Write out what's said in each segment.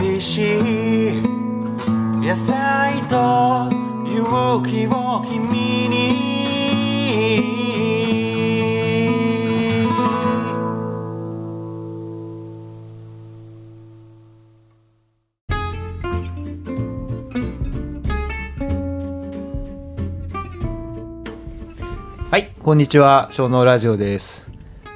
美味しい野菜と勇気を君にはい、こんにちは、小脳ラジオです。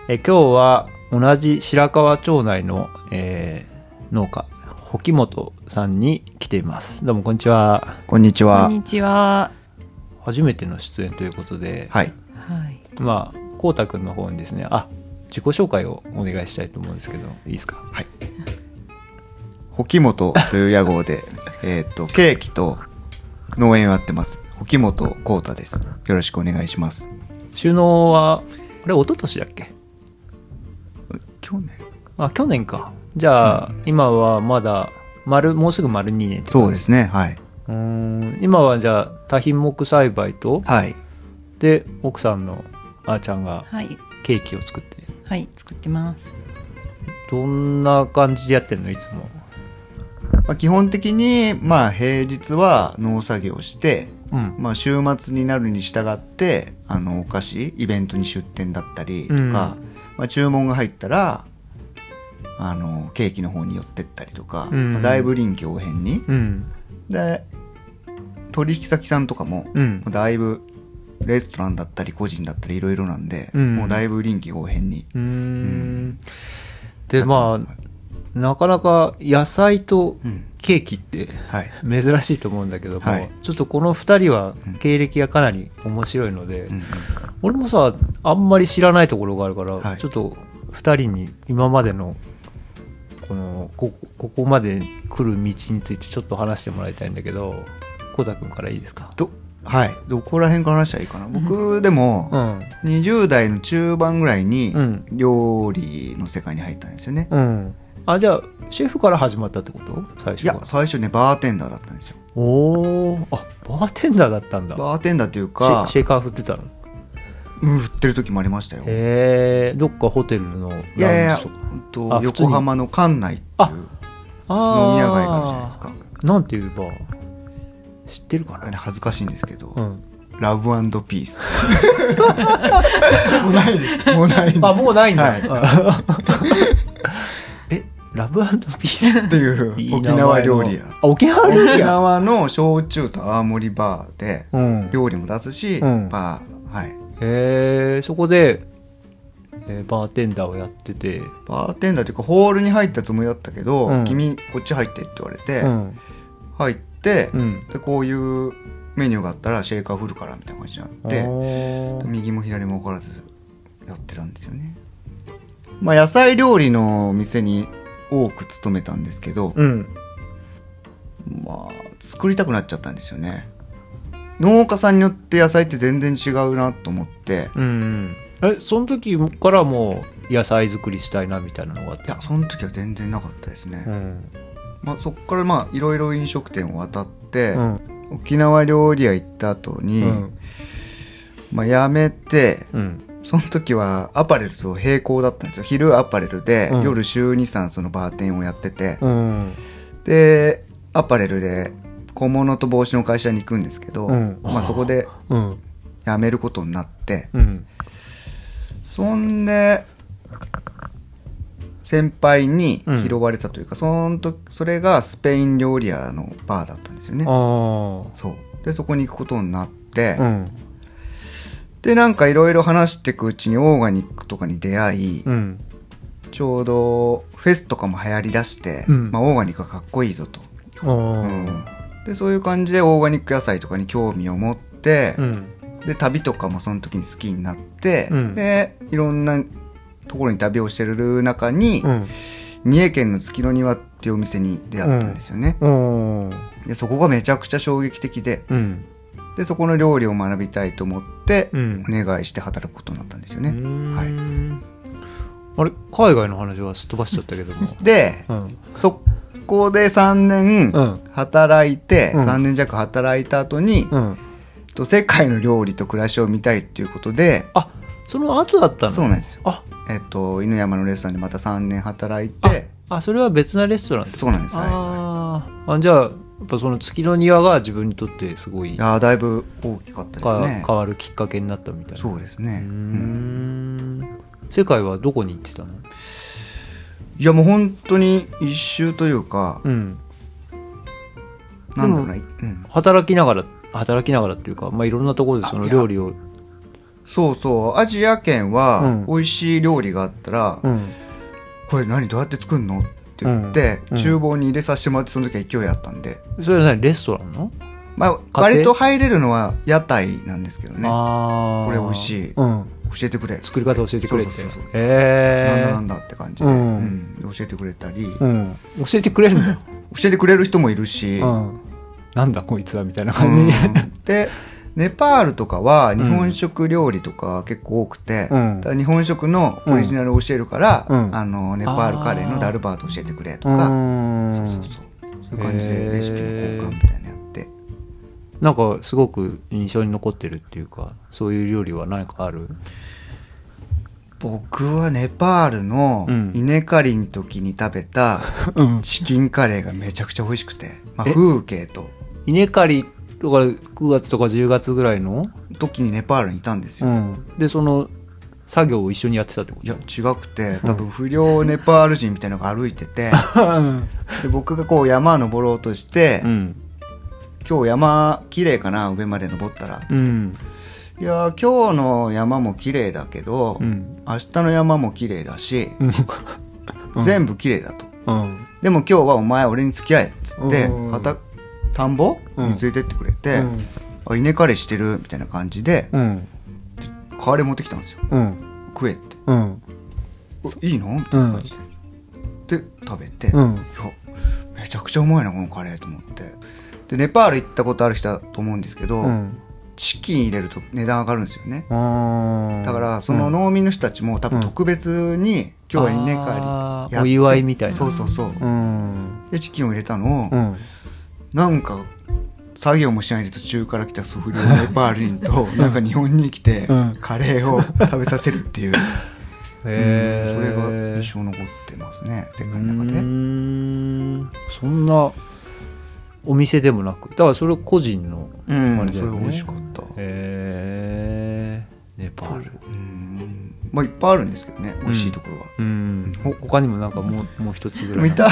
え今日は同じ白川町内の、えー農家、保木本さんに来ています。どうもこんにちは。こんにちはこん。にちは。初めての出演ということで、はい。はい。まあ、こうたくんの方にですね、あ、自己紹介をお願いしたいと思うんですけど、いいですか？はい。保木本という屋号で、えっと、ケーキと農園をやってます。保木本幸太です。よろしくお願いします。収納は、あれ、一昨年だっけ？去年あ、去年か。じゃあ、今はまだ、丸、もうすぐ丸2年ってそうですね。はい。うーん今はじゃあ多品目栽培とはい。で奥さんのあーちゃんがはい。ケーキを作ってはい。作ってます。どんな感じでやってんのいつも？まあ、基本的に、まあ、平日は農作業して、うんまあ、週末になるに従って、あの、お菓子、イベントに出店だったりとか、うんまあ、注文が入ったら、あの、ケーキの方に寄ってったりとか、うん。まあだいぶ臨機応変に、うん。で取引先さんとかも、うん。だいぶレストランだったり個人だったりいろいろなんで、うん。もうだいぶ臨機応変に。うーん。でまあなかなか野菜とうん。ケーキってはい。珍しいと思うんだけども、はい。ちょっとこの2人はうん。経歴がかなり面白いので、俺もさあんまり知らないところがあるから、はい。ちょっと2人に今までのこのここまで来る道についてちょっと話してもらいたいんだけどこうたくんからいいですか？どはい。どこら辺から話したらいいかな。僕でもうん。20代の中盤ぐらいにうん。料理の世界に入ったんですよね、うん。あじゃあシェフから始まったってこと？最い初は。や最初ねバーテンダーだったんですよ。おおあバーテンダーだったんだ。バーテンダーっていうシかェシェーカー振ってたの？うん振ってる時もありましたよ。へえどっかホテルのラウンいやいやいやジと横浜の館内っていうあ飲み屋街があるじゃないですか。なんていうバー？知ってるかな？恥ずかしいんですけど、うん。ラブピースもうないですもうないんです。あもうないんだ、はい。えラブピースっていう沖縄料理屋。あ沖縄料理沖屋縄の焼酎と泡盛バーでうん。料理も出すし、うん。バーはいへえそこで、えーバーテンダーをやってて。バーテンダーっていうかホールに入ったつもりだったけど、うん。君こっち入ってって言われて、うん。入って、うん。でこういうメニューがあったらシェイカー振るからみたいな感じになって右も左も分からずやってたんですよね。まあ野菜料理の店に多く勤めたんですけど、うん。まあ作りたくなっちゃったんですよね農家さんによって野菜って全然違うなと思って。うんうん。えその時からもう野菜作りしたいなみたいなのがあっいたやその時は全然なかったですね、うん。まあ、そっからまあいろいろ飲食店を渡って、うん。沖縄料理屋行った後に、うん。まあ、辞めてうん。その時はアパレルと並行だったんですよ。昼アパレルで、うん。夜週23そのバーテンをやってて、うん。でアパレルで小物と帽子の会社に行くんですけど、うん。まあ、そこでうん。辞めることになってうん。そんで先輩にうん。拾われたというか、そんとそれがスペイン料理屋のバーだったんですよね。そう。でそこに行くことになって、うん。でなんかいろいろ話していくうちにオーガニックとかに出会い、うん。ちょうどフェスとかも流行りだして、うん。まあ、オーガニックがかっこいいぞと、うんでそういう感じでオーガニック野菜とかに興味を持って、うん。で旅とかもその時に好きになって、うん。でいろんなところに旅をしてる中に、うん。三重県の月の庭っていうお店に出会ったんですよね、うん。でそこがめちゃくちゃ衝撃的でうん。でそこの料理を学びたいと思って、うん。お願いして働くことになったんですよね、ははい。あれ海外の話はすっ飛ばしちゃったけどでもうん。そこで3年うん。働いて、うん。3年弱働いた後に、うん。と世界の料理と暮らしを見たいっていうことであその後だったの？そうなんですよ。あ。えっと犬山のレストランでまた3年働いてああそれは別なレストランそうなんです。はい。あー。あじゃあやっぱその月の庭が自分にとってすごいいやーだいぶ大きかったですかね変わるきっかけになったみたいな。そうですね。うん。世界はどこに行ってたの？いやもう本当に一周というか、うん。なんだろうな、うん、働きながら働きながらっていうか、まあ、いろんなところでその料理を。そうそうアジア圏うはん。美味しい料理があったら、うん。これ何どうやって作るのって言って、うん。厨房に入れさせてもらってその時は勢いあったんで、それは何？レストランの？まあ、庭？割と入れるのは屋台なんですけどね。これ美味しい。うん、教えてくれ。作り方教えてくれって。そうそうそうへえなんだなんだって感じで、うん。うん。教えてくれたり、うん、教えてくれるんだよ、教えてくれる人もいるし、うん、なんだこいつはみたいなう感じ。でネパールとかは日本食料理とか結構多くて、うん。日本食のオリジナルを教えるから、うん。あのネパールカレーのダルバート教えてくれとうか、んそうそうそう。そういう感じでレシピの交換みたいななんかすごく印象に残ってるっていうかそういう料理は何かある？僕はネパールのうん。稲刈りの時に食べた うん。チキンカレーがめちゃくちゃ美味しくて、まあ、え？風景と。稲刈りとか9月とか10月ぐらいの、時にネパールにいたんですよ、うん、でその作業を一緒にやってたってこいや違くて多分不良ネパール人みたいなのが歩いてて。で僕がこう山登ろうとして、とうん今日山綺麗かな上まで登ったら、うん。いやー今日の山も綺麗だけど、うん。明日の山も綺麗だし、うん。全部綺麗だと。うん。でも今日はお前俺に付き合えっつってうん。畑田んぼうんに連れてってくれて、うん。あ稲刈りしてるみたいな感じでうん。カレー持ってきたんですよ。うん。食えって。いいの？みたいな感じで、で食べて、めちゃくちゃうまいなこのカレーと思ってでネパール行ったことある人だと思うんですけど、うん。チキン入れると値段上がるんですよね。あだからその農民の人たちも多分特別に今日は稲刈りやお祝いみたいな。そうそうそう。うん。でチキンを入れたのを、うん。なんか作業もしないで途中から来たスフリオネパール人となんか日本に来てうん。カレーを食べさせるっていう、うんそれが印象残ってますね世界の中で。そんなお店でもなく。だからそれ個人のうん。あれだよね。それ美味しかった。へえネパール。うん。まあいっぱいあるんですけどね美味しいところは、うん。ほ他にもなんかもうもう一つぐらい。でもイタ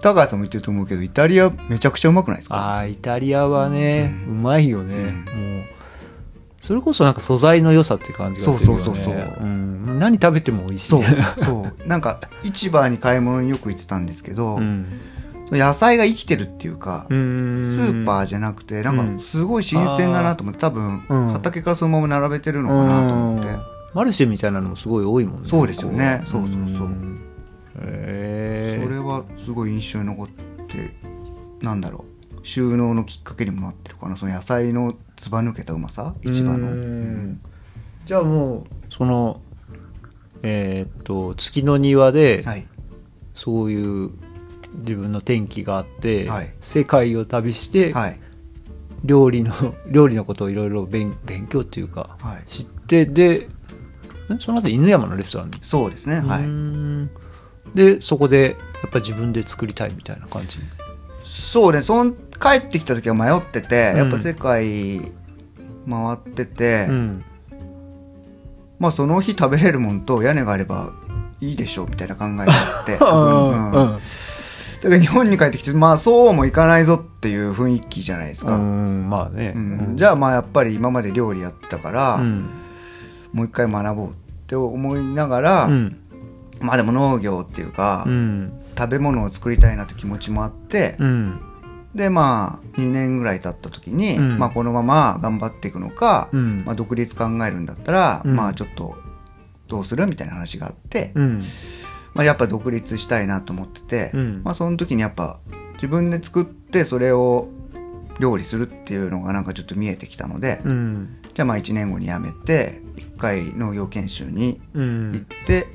高橋さんも言ってると思うけどイタリアめちゃくちゃうまくないですか？ああイタリアはね、ううんまいよね、うん。もうそれこそなんか素材の良さって感じがするよね。そうそうそうそう。うん、何食べても美味しい。そうそう。なんか市場に買い物によく行ってたんですけど、うん野菜が生きてるっていうか、うん。スーパーじゃなくてなん。うんかすごい新鮮だなと思って多分うん。畑からそのまま並べてるのかなと思って、うん。マルシェみたいなのもすごい多いもんねそうですよね。こそうそうそう。ん。へえそれはすごい印象に残ってなんだろう。収納のきっかけにもなってるかな。その野菜のずば抜けたうまさ？市場の、うん。うん。じゃあもうそのえーっと月の庭ではい。そういう自分の転機があって、はい。世界を旅して、はい。料理の 料理のことをいろいろ勉勉強っていうか、はい。知ってでんその後犬山のレストランに。そうですねはい。ん。でそこでやっぱ自分で作りたいみたいな感じ？そうねそん帰ってきた時は迷ってて、うん。やっぱ世界回ってて、うん。まあその日食べれるもんと屋根があればいいでしょうみたいな考えがあって、うん。うんだから日本に帰ってきてまあそうもいかないぞっていう雰囲気じゃないですか、うんまあね、うん。じゃあまあやっぱり今まで料理やってたから、うん。もう一回学ぼうって思いながら、うん。まあでも農業っていうか、うん。食べ物を作りたいなって気持ちもあって、うん。でまあ2年ぐらい経った時に、うん。まあこのまま頑張っていくのか、うん。まあ、独立考えるんだったら、うん。まあちょっとどうするみたいな話があって、うんまあ、やっぱ独立したいなと思ってて、うん。まあ、その時にやっぱ自分で作ってそれを料理するっていうのがなんかちょっと見えてきたので、うん。じゃあまあ1年後に辞めて1回農業研修にう行っんて、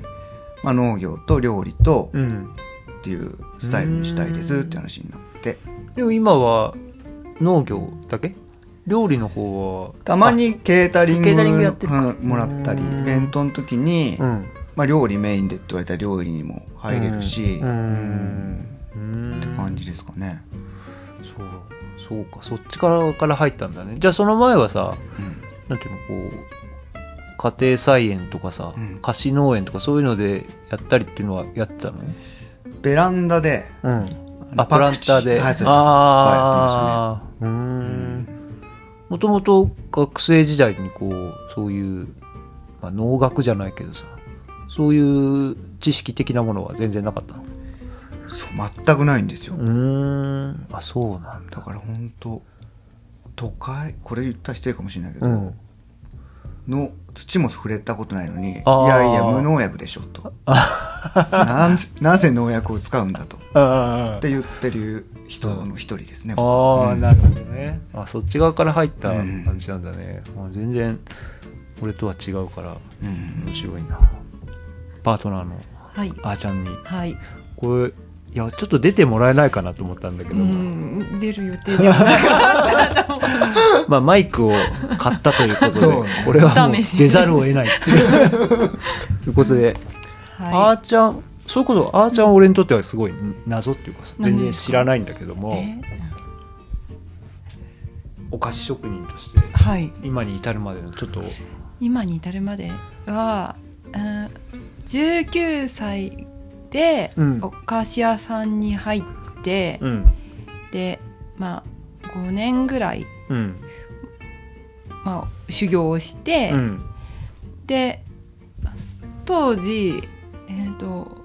まあ、農業と料理とうん。っていうスタイルにしたいですって話になって。でも今は農業だけ？料理の方は？たまにケータリングもらったりうん。イベントの時にうんまあ、料理メインでって言われたら料理にも入れるし、うん。って感じですかね。そう。そうか。そっちからから入ったんだね。じゃあその前はさうん。なんていうのこう家庭菜園とかさ、うん。貸し農園とかそういうのでやったりっていうのはやってたの？ベランダで、うん。あプランターで、はい、そうです。ああうーうんんもともと学生時代にこうそういう、まあ、農学じゃないけどさそういう知識的なものは全然なかった。のそう全くないんですよ。うーん。あそうなんだ。だから本当都会これ言ったら失礼かもしれないけど、うん。の土も触れたことないのにいやいや無農薬でしょと。なんなぜ農薬を使うんだと。あって言ってる人の一人ですね、うん。ーなるほどね。あそっち側から入ったうん。感じなんだね、あ全然俺とは違うからうん。面白いなパートナーのはい。あーちゃんにはい。これいやちょっと出てもらえないかなと思ったんだけうど、ん、出る予定ではなかった。まあマイクを買ったということでこれはもう出ざるを得ないっていう ということで、あはーちゃんそういうことあーちゃんは俺にとってはすごい謎っていうかさ全然知らないんだけどい。もえ？お菓子職人としてはい。今に至るまでのちょっと今に至るまでは、うん19歳でうん。お菓子屋さんに入って、うん。で、まあ、5年ぐらい、うん。まあ、修行をして、うん。で当時えっ、と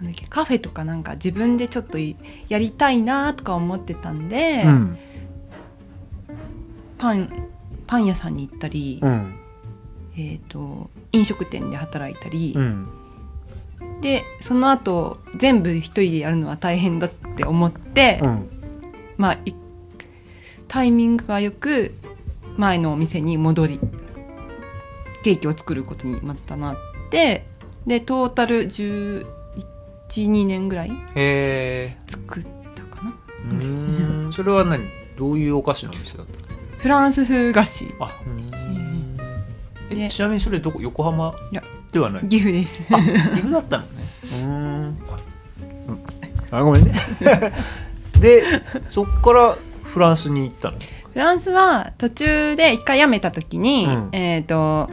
なんだっけカフェとかなんか自分でちょっといやりたいなとか思ってたんで、うん。パンパン屋さんに行ったり、うんえっ、と飲食店で働いたり、うん。でその後全部一人でやるのは大変だって思って、うん。まあいタイミングがよく前のお店に戻りケーキを作ることにまたなってでトータル1112年ぐらいへ作ったかな。それは何？どういうお菓子のお店だったの？フランス風菓子。あえでちなみにそれどこ横浜？ではない。岐阜です。あ岐阜だったのね。うーん。あごめんね。でそっからフランスに行ったの？フランスは途中で一回辞めた時に、うん。えっ、と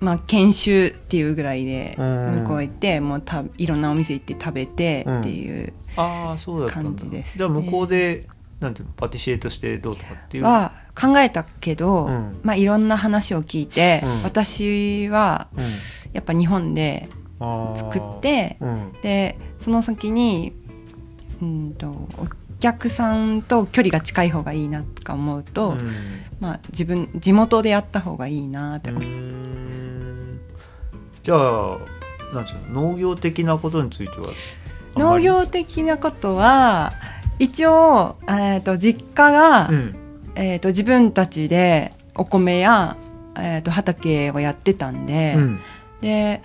まあ研修っていうぐらいでうん。向こう行ってもうたいろんなお店行って食べてうんっていうああそうだったんだ。感じですじゃあ向こうで、なんていうの？パティシエとしてどうとかっていう。は考えたけど、うん。まあいろんな話を聞いて、うん。私はうん。やっぱ日本で作ってうん。でその先にうんとお客さんと距離が近い方がいいなとか思うと、うん。まあ自分地元でやった方がいいなって。う思って、ーん。じゃあなんつうの？農業的なことについては農業的なことは一応、えー、と実家が、うん。えー、と自分たちでお米や、えー、と畑をやってたんで、うん。で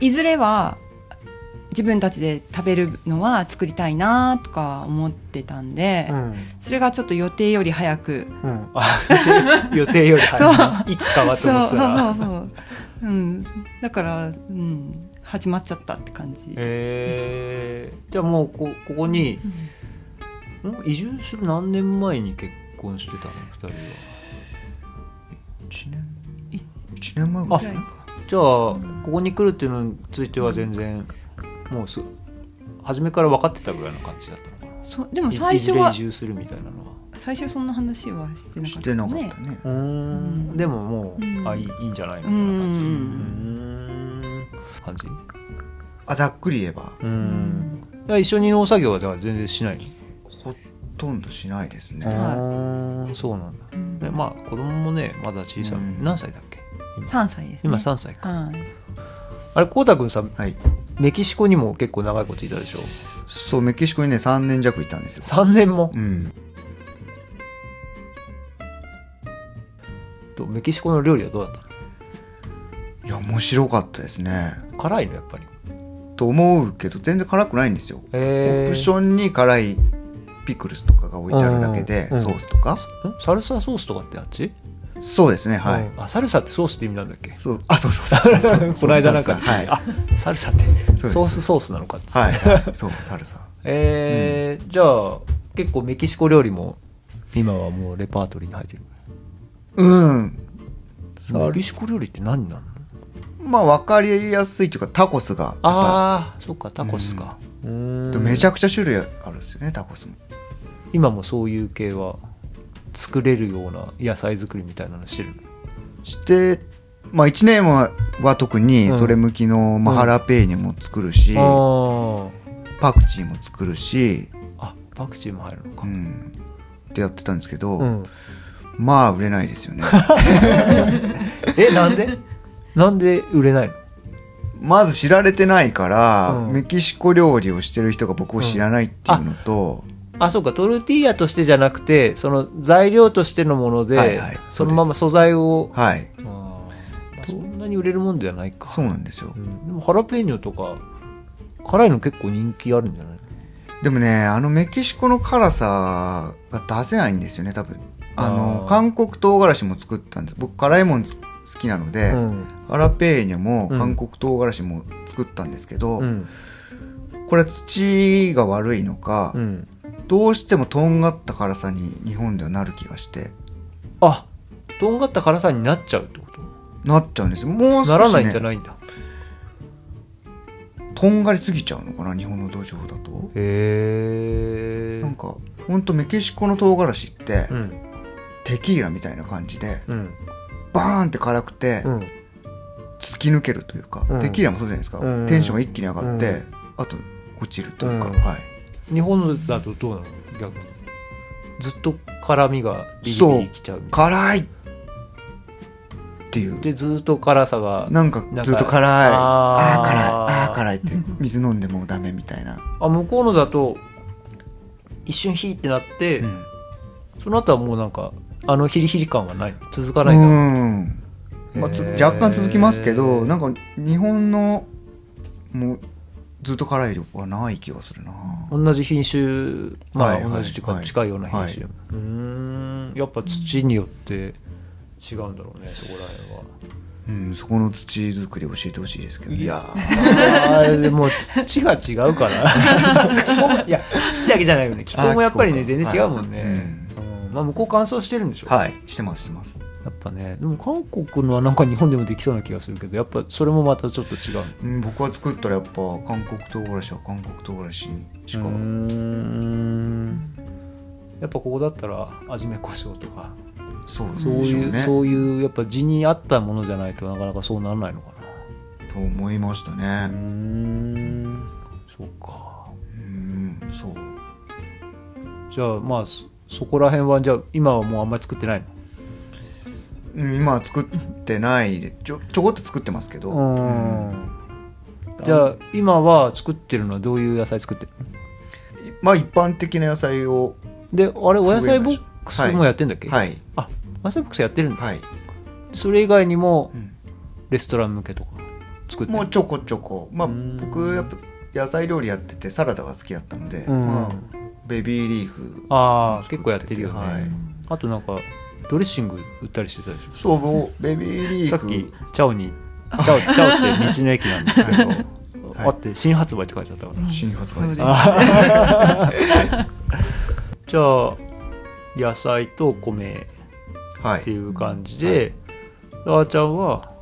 いずれは自分たちで食べるのは作りたいなとか思ってたんで、うん。それがちょっと予定より早く。うん。あ予定より早いいつかはとそうそう思ってた。らそうそう、う。ん、だから、うん、始まっちゃったって感じ、えー、じゃあもうこここにうんん移住する何年前に結婚してたの？二人は。1年い一年前ぐらいか。じゃあここに来るっていうのについては全然もうす初めから分かってたぐらいの感じだったのかな？そうでもい最初はいずれ移住するみたいなのは。最初そんな話はしてなかっしたてなかねったね。うーん。でももう、うん。あいいいいんじゃないのうみたいな感じ？んうーん。感じあざっくり言えば。ううん。一緒に農作業はじゃあ全然しないの？ほとんどしないですね。そうなんだ、うん。でまあ子供もねまだ小さい、うん。何歳だっけ？今。3歳です、ね、今3歳か、はい。あれこうたくんさはい。メキシコにも結構長いこといたでしょ？そうメキシコにね3年弱いたんですよ。3年も、うん。とメキシコの料理はどうだったいや面白かったですね。の辛いのやっぱり。と思うけど全然辛くないんですよ。えオプションに辛いピクルスとかが置いてあるだけでうんソースとか。ん？サルサソースとかってあっち？そうですねはい、うん。あサルサってソースって意味なんだっけ？そう。あそうそうそうそう。この間なんか、はい。あサルサってソースソースなのかって。はい、はい、そうサルサ。えーじゃあ結構メキシコ料理も今はもうレパートリーに入ってる。うん。メキシコ料理って何なの？まあ分かりやすいというかタコスがああそっかタコスか、うーん。めちゃくちゃ種類あるんですよねタコスも今もそういう系は作れるような野菜作りみたいなのしてるしてまあ1年はは特にそれ向きの、まあ、ハラペーニョも作るし、あパクチーも作るし、あパクチーも入るのか。うん、ってやってたんですけど、うん。まあ売れないですよね。えなんで？なんで売れないの？まず知られてないから、うん。メキシコ料理をしてる人が僕を知らないっていうのと、あそうかトルティーヤとしてじゃなくてその材料としてのもので、はいはいそのまま素材をはい。まあそんなに売れるもんではないか。そうなんですよ。うん。でもハラペーニョとか辛いの結構人気あるんじゃない？でもねあのメキシコの辛さが出せないんですよね多分。あの韓国唐辛子も作ったんです。僕辛いもんつ好きなので、うん。ハラペーニョもうん。韓国唐辛子も作ったんですけど、うん。これは土が悪いのか、うんどうしてもとんがった辛さに日本ではなる気がして。あとんがった辛さになっちゃうってこと？なっちゃうんですもう少し、ね、ならないんじゃないんだ。とんがりすぎちゃうのかな日本の土壌だと。へえなんかほんとメキシコの唐辛子って、うん。テキーラみたいな感じでうん。バーンって辛くて、うん。突き抜けるというか、うん。テキーラもそうじゃないですか、うん。テンションが一気に上がって、うん。あと落ちるというか、うん。はい日本だとどうなの？逆に。ずっと辛みがビリビそうリきちゃうみたい辛い。っていう。なでずっと辛さがなんかずっと辛い。あー。ああー辛い。あー辛いって 水飲んでもダメみたいな、あ向こうのだと一瞬ヒーってなって、うん。その後はもうなんかあのヒリヒリ感はない。続かうないんだ、ん、まあ、つへー。若干続きますけどなんか日本のもうずっと辛い量はない気がするな同じ品種まあ同じというかはい。近いような品種。うーん。やっぱ土によって違うんだろうねそこら辺は。うん、そこの土作り教えてほしいですけどね。いやー。でも土が違うから。いや土だけじゃないよね。気候もやっぱりね全然違うもんね、はい。うん。まあ、向こう乾燥してるんでしょ、はい。してますしてますやっぱねでも韓国のはなんか日本でもできそうな気がするけどやっぱそれもまたちょっと違ううん、僕は作ったらやっぱ韓国唐辛子は韓国唐辛子にしか、うーん。やっぱここだったら味め胡椒とか。そうそういう、でしょうね。そういうやっぱ地に合ったものじゃないとなかなかそうならないのかな。と思いましたね。ん。そうか。うんそう。じゃあまあそそこら辺はじゃあ今はもうあんまり作ってないの？うん今は作ってないでちょちょこっと作ってますけど、うん。じゃあ今は作ってるのはどういう野菜作ってるの？まあ一般的な野菜をであれお野菜ボックスもやってんだっけ、はい。あお野菜ボックスやってるんだ、はい、それ以外にもうん。レストラン向けとか作ってる？もうちょこちょこ。まあうん。僕やっぱ野菜料理やっててサラダが好きだったので、うん。まあ、ベビーリーフああ結構やってるよね、はい。あとなんかドレッシング売ったりしてたでしょ？そうベビーリーフ。さっきチャオにチャオチャオって道の駅なんですけど、あって新発売って書いてあったから、新発売です、う んじゃあ野菜と米はい。っていう感じで、あーちゃんは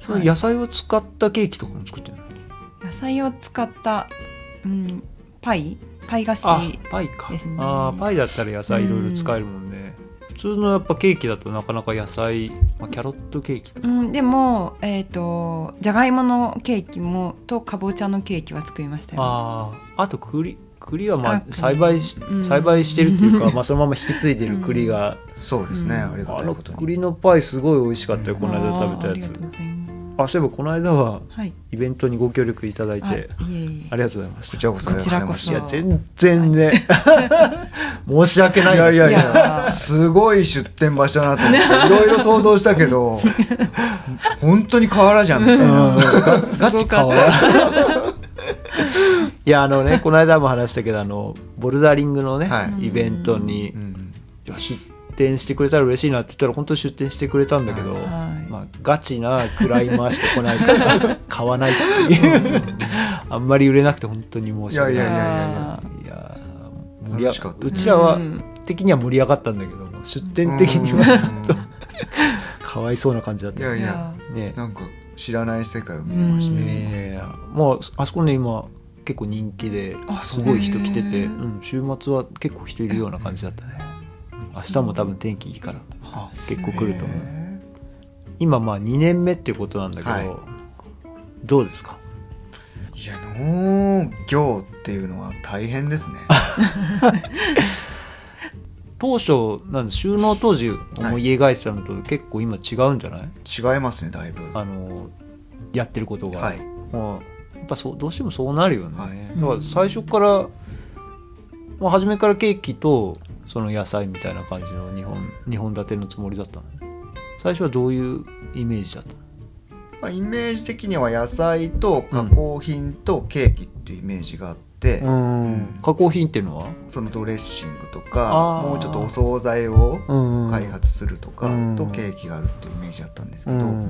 その野菜を使ったケーキとかも作ってるの、野菜を使った、うん、パイ？パイ菓子あパイか、ですね。あーパイだったら野菜いろいろ使えるもんね、普通のやっぱケーキだとなかなか野菜、まあ、キャロットケーキとか、うん、でもえっ、とじゃがいものケーキもとかぼちゃのケーキは作りましたよ。あああと栗栗はまああ栽培し、うん。栽培してるっていうか、まあ、そのまま引き継いでる栗が、そうですね、うん。ありがたいことに。栗のパイすごい美味しかったよ、この間食べたやつあそういえばこの間ははい。イベントにご協力いただいあいてえいえ。ありがとうございました。こちらこそ。ありがとうございや全然ね 申し訳ない。いやいやいいや。やすごい出店場所だなと思っていろいろ想像したけど 本当に河原じゃん。みたいな、ガチ変わら いやあのねこの間も話したけどあのボルダリングのね、はい。イベントにうん出店してくれたら嬉しいなって言ったら本当に出店してくれたんだけど、はいまあ、ガチなクライマーしか来ないから買わないっていう。あんまり売れなくて本当に申し訳ない。いやいやいやいや。うちらはうん。的には盛り上がったんだけども出店的にはかわいそうな感じだった。ねいやいやね。なんか知らない世界を見れましたね。うあそこね今結構人気であすごい人来てて、うん、週末は結構人いるような感じだったね。明日も多分天気いいからあ結構来ると思う。へ今まあ2年目っていうことなんだけど、はい。どうですか？ーいや農業っていうのは大変ですね。当初なんで収納当時思い描いてたのと結構今違うんじゃない、違いますねだいぶ。あのやってることが、はい。もうやっぱそうどうしてもそうなるよね、はい。だから最初から、まあ、初めからケーキとその野菜みたいな感じの2本二本立てのつもりだったの最初はどういうイメージだった？のまあ、イメージ的には野菜と加工品とケーキっていうイメージがあって、うん。加工品っていうのは？そのドレッシングとあかー。もうちょっとお惣菜をうん開発するとかうん。とケーキがあるっていうイメージだったんですけど、うん。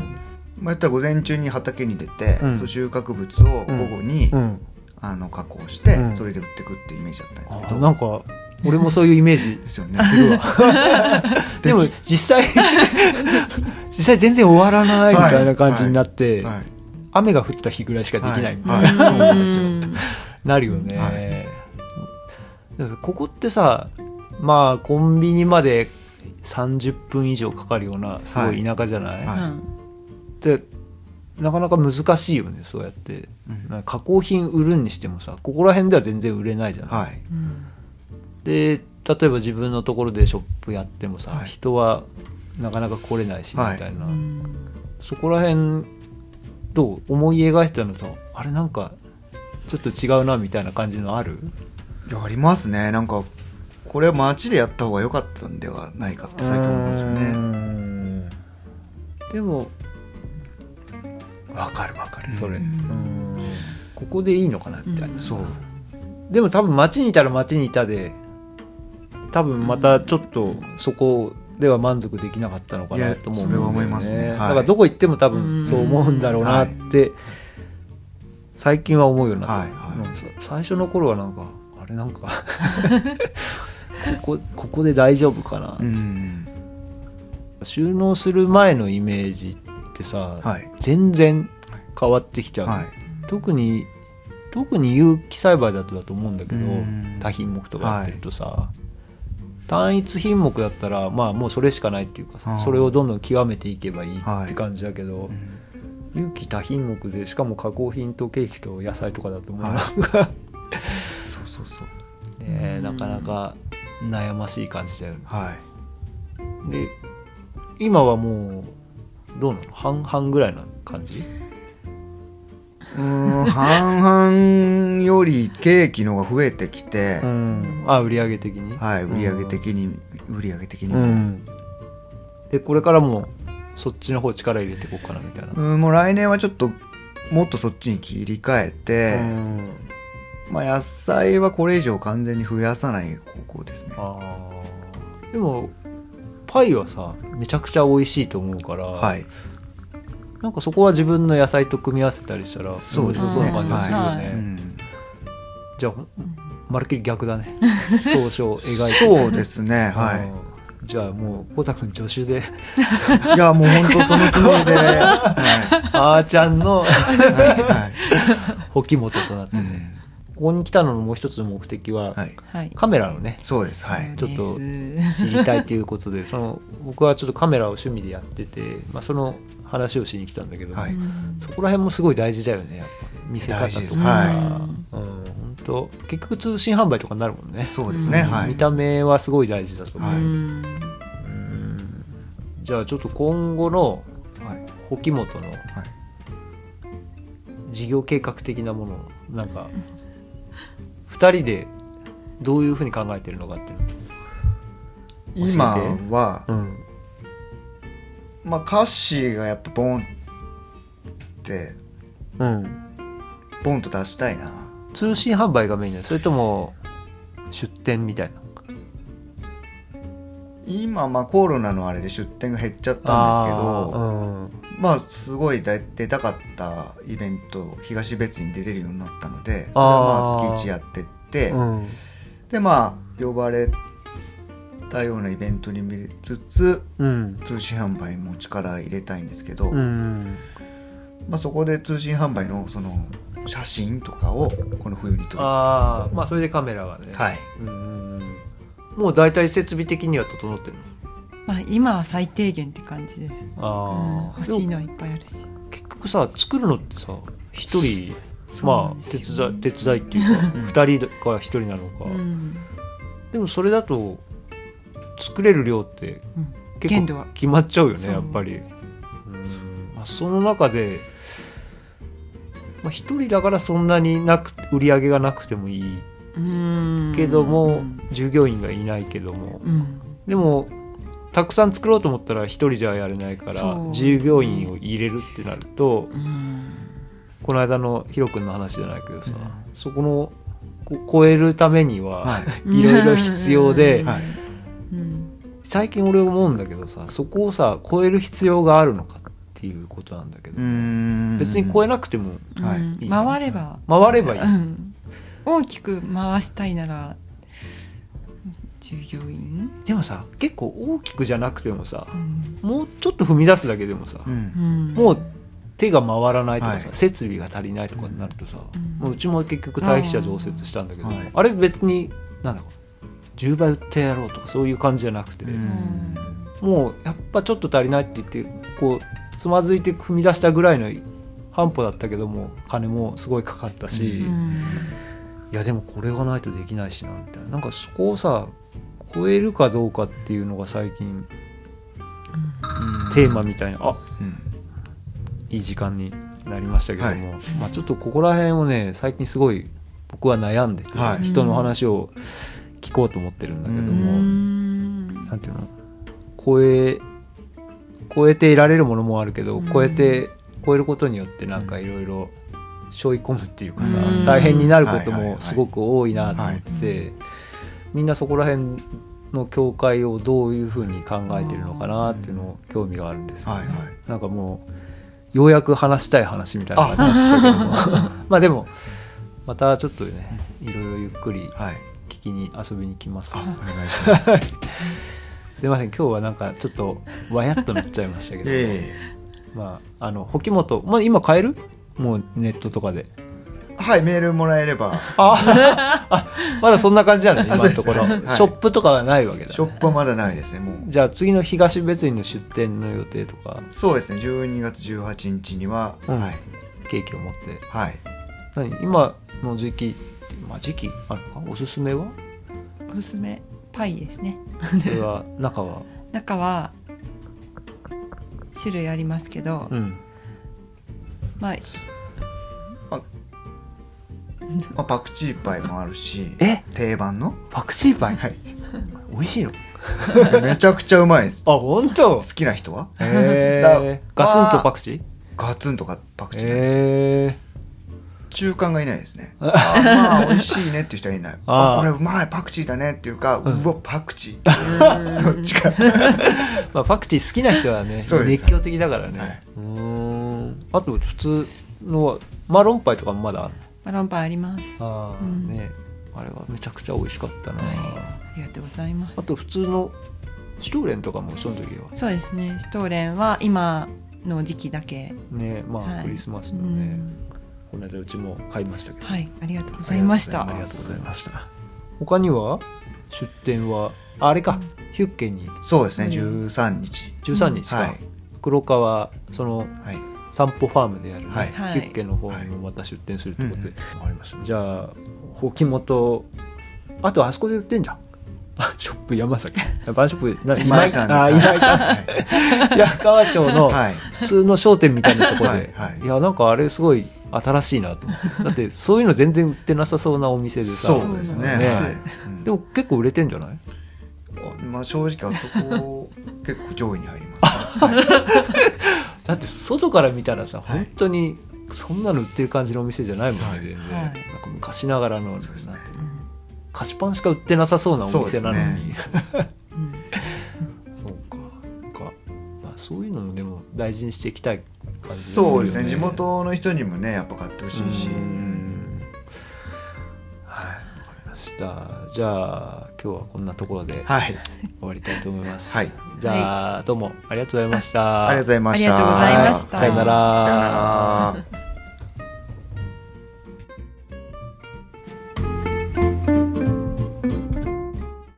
まあ、やったら午前中に畑に出て、収穫物を午後に、うん。あの加工して、うん。それで売ってくっていうイメージだったんですけあどなんか俺もそういうイメージ。ですよねするわでも実際 実際全然終わらないみたいな感じになって、はい雨が降った日ぐらいしかできない。みたいな、なるよね、ここってさまあコンビニまで30分以上かかるようなすごい田舎じゃない、でなかなか難しいよねそうやって、うん。加工品売るにしてもさここら辺では全然売れないじゃない、はい。うんで例えば自分のところでショップやってもさ、はい。人はなかなか来れないしみはいたいな、うんそこら辺どう思い描いてたのとあれなんかちょっと違うなみたいな感じのある？いやありますね。なんかこれは街でやった方が良かったんではないかって最近思いますよね。ん。でもわかるわかるそれ、ここでいいのかなみたいな、うん。そう。でも多分街にいたら街にいたで多分またちょっとそこでは満足できなかったのかなと思うんだよそれは思いますね。はい。だからどこ行っても多分そう思うんだろうなって最近は思うようになって、はいはい。最初の頃はなんかあれなんかここここで大丈夫かな、うん収納する前のイメージってさ、はい。全然変わってきちゃう、はい。特に特に有機栽培だとだと思うんだけどうん。多品目とかやってるとさ、単一品目だったらまあもうそれしかないっていうかさそれをどんどん極めていけばいいはい。って感じだけど、うん。有機多品目でしかも加工品とケーキと野菜とかだともうはいなんか、そうそうそう。ねなかなか悩ましい感じだよね。はい。で今はもうどうなの？半々ぐらいな感じ？うーん。半々よりケーキのが増えてきて、うん。あ売上的に？はい売上的に、売上的にも、うん。でこれからもそっちの方力入れていこうかなみたいな、うんもう来年はちょっともっとそっちに切り替えて、うん。まあ野菜はこれ以上完全に増やさない方向ですね。でもパイはさめちゃくちゃ美味しいと思うから、はいなんかそこは自分の野菜と組み合わせたりしたらそうですね。感じがするよね、はい。うん。じゃあまるっきり逆だね。当初描いて。そうですね。はうんじゃあもうコタ君助手で。い いやもう本当そのつもりで。はあーちゃんのい、はい。保木元となってね、ここに来たののもう一つの目的は、はい、はい。カメラのねそうです。はい。ちょっと知りたいということでその僕はちょっとカメラを趣味でやってて、まあ、その話をしに来たんだけど、はい。そこら辺もすごい大事だよね。やっぱ見せ方とかはいうん。本当結局通信販売とかになるもんね。そうですね、うん。はい。見た目はすごい大事だと思う、はい。うん。うんじゃあちょっと今後のはい。保木本のはい。事業計画的なものなんか2人でどういうふうに考えてるのかっていうの今は、うんまあ歌詞がやっぱボンってうん。ボンと出したいな。通信販売がメインなの？それとも出店みたい今まあコロナのあれで出店が減っちゃったんですけどあまあすごい出出たかったイベント東別に出れるようになったのでそれはまあ月1やってって、ーうん。でまあ呼ばれたようなイベントに見つつうん。通信販売も力入れたいんですけど、うん。まあ、そこで通信販売のその写真とかをこの冬に撮るああまあそれでカメラはね。はい。うんうんうん。もう大体設備的には整ってるの？まあ今は最低限って感じです、うん。ああ、欲しいのはいっぱいあるし。結局さ作るのってさ一人まあ手よ伝い手伝いっていうか 二人か一人なのか、うん。でもそれだと作れる量ってうん。結構決まっちゃうよねやっぱり。うん。まあ、その中でまあ一人だからそんなになく売り上げがなくてもいい。うん。けども、うん。従業員がいないけども。うん。でもたくさん作ろうと思ったら一人じゃやれないから従業員を入れるってなるとうん。この間のヒロ君の話じゃないけどさ、うん。そこのこ超えるためには、はい。いろいろ必要で、はい。うん最近俺思うんだけどさそこをさ超える必要があるのかっていうことなんだけど、別に超えなくてもはい。うん。い回れば。回ればいい、うん。大きく回したいなら従業員、でもさ結構大きくじゃなくてもさうん。もうちょっと踏み出すだけでもさ、うん。うん。もう手が回らないとかさ、はい。設備が足りないとかになるとさ、うん。もううちも結局退避者増設したんだけど、あれ別になんだろう10倍売ってやろうとかそういう感じじゃなくて、うん。もうやっぱちょっと足りないって言ってこうつまずいて踏み出したぐらいの半歩だったけども金もすごいかかったし、うん。いやでもこれがないとできないしなみたいななんかそこをさ超えるかどうかっていうのが最近テーマみたいなあうん。いい時間になりましたけども、はい。まあ、ちょっとここら辺をね最近すごい僕は悩んでて、はい。人の話を聞こうと思ってるんだけどうも、うん。なんていうの？超え超えていられるものもあるけど、うん。超えて超えることによってなんかいろいろ背負い込むっていうかさ、うん。大変になることもすごく多いなと思ってて、みんなそこら辺の境界をどういうふうに考えてるのかなっていうのを興味があるんですよね。なんかもうようやく話したい話みたいな感じでしたけども。まあでもまたちょっとねいろいろゆっくりはい聞きに遊びに来ます。あお願いします。すいません今日はなんかちょっとわやっとなっちゃいましたけど、えまああの保木本、まあ、今買える？もうネットとかで。えはいメールもらえれば。ああまだそんな感じじゃない今のところ、はい。ショップとかはないわけだ、ショップはまだないですねもう。じゃあ次の東別院の出店の予定とか。そうですね。12月18日には、うん。はい。ケーキを持って。はい。何？今の時期まあ時期あるのか？おすすめは？おすすめパイですね。それは 中は？中は種類ありますけど、うん。まあまあ、パクチーパイもあるしえ？定番の？パクチーパイ、はい。美味しいの？めちゃくちゃうまいです。あ本当？好きな人は？へだえガツンとパクチー？ガツンとかパクチーなんです中間がいないですね。あー。まあ美味しいねっていう人はいない。あこれうまいパクチーだねっていうか、うわパクチー。どっちか。まあ、パクチー好きな人はね熱狂的だからね、はい。うーん。あと普通のはマロンパイとかもまだあるマロンパイあります。ああ、うん。ね。あれはめちゃくちゃ美味しかったな、ありがとうございます。あと普通のシュトーレンとかもその時は？そうですね。シュトーレンは今の時期だけ。ねまあ、はい。クリスマスのね、うんこの間うちも買いましたけど、はいありがとうございました。ありがとうございました。他には？出店は？ああれか、ヒュッケに。そうですねうん。13日。13日か、はい。黒川そのはい。散歩ファームでやる、ねはい。ヒュッケの方にもまた出店するってことで、わかりましたじゃあほきもとあとあそこで売ってんじゃん。あショップ山崎。バンショップな今井さんです。あ今井さん。はい。白 川町のはい。普通の商店みたいなところで、はい。はい。いやなんかあれすごい新しいな。だってそういうの全然売ってなさそうなお店でさ。そうですね。ね。でも結構売れてんじゃない？あまあ正直あそこ結構上位に入ります、ね。はい。だって外から見たらさ、はい。本当にそんなの売ってる感じのお店じゃないもんね、はい。全然、はい。なんか昔ながらのね。菓子パンしか売ってなさそうなお店なのに、そうですね。うんそういうのもでも大事にしていきたい感じですよね。そうですね。地元の人にもねやっぱ買ってほしいし、うん。はい。わかりましたじゃあ今日はこんなところではい。終わりたいと思います、はい。じゃあ、どうもありがとうございました。ありがとうございました。ありがとうございました。さよなら。さよなら